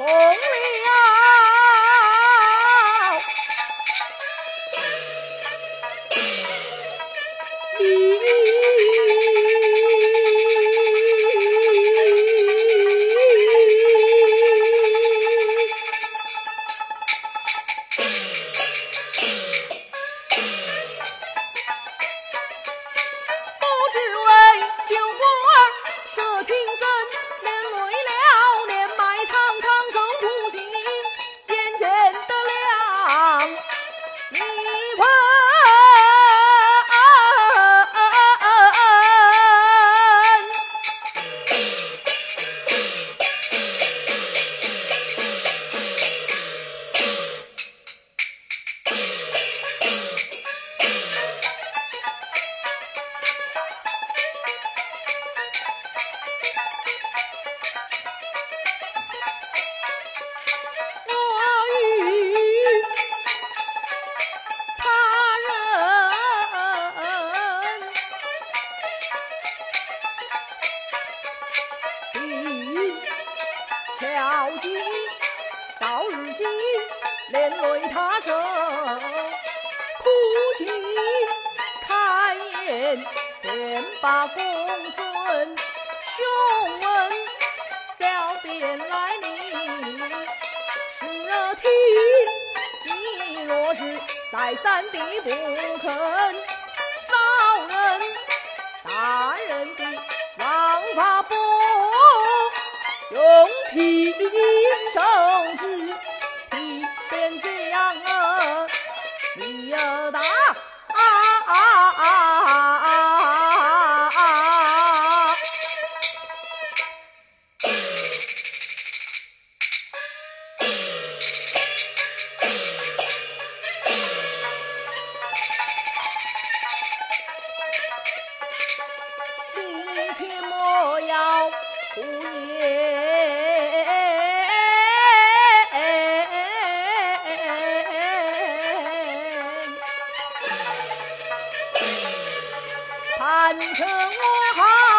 红绫啊！到如今连累他受苦情开言便把公孙凶问小便来临。是听你若是再三的不肯招认大人的王法不用替你之难成我好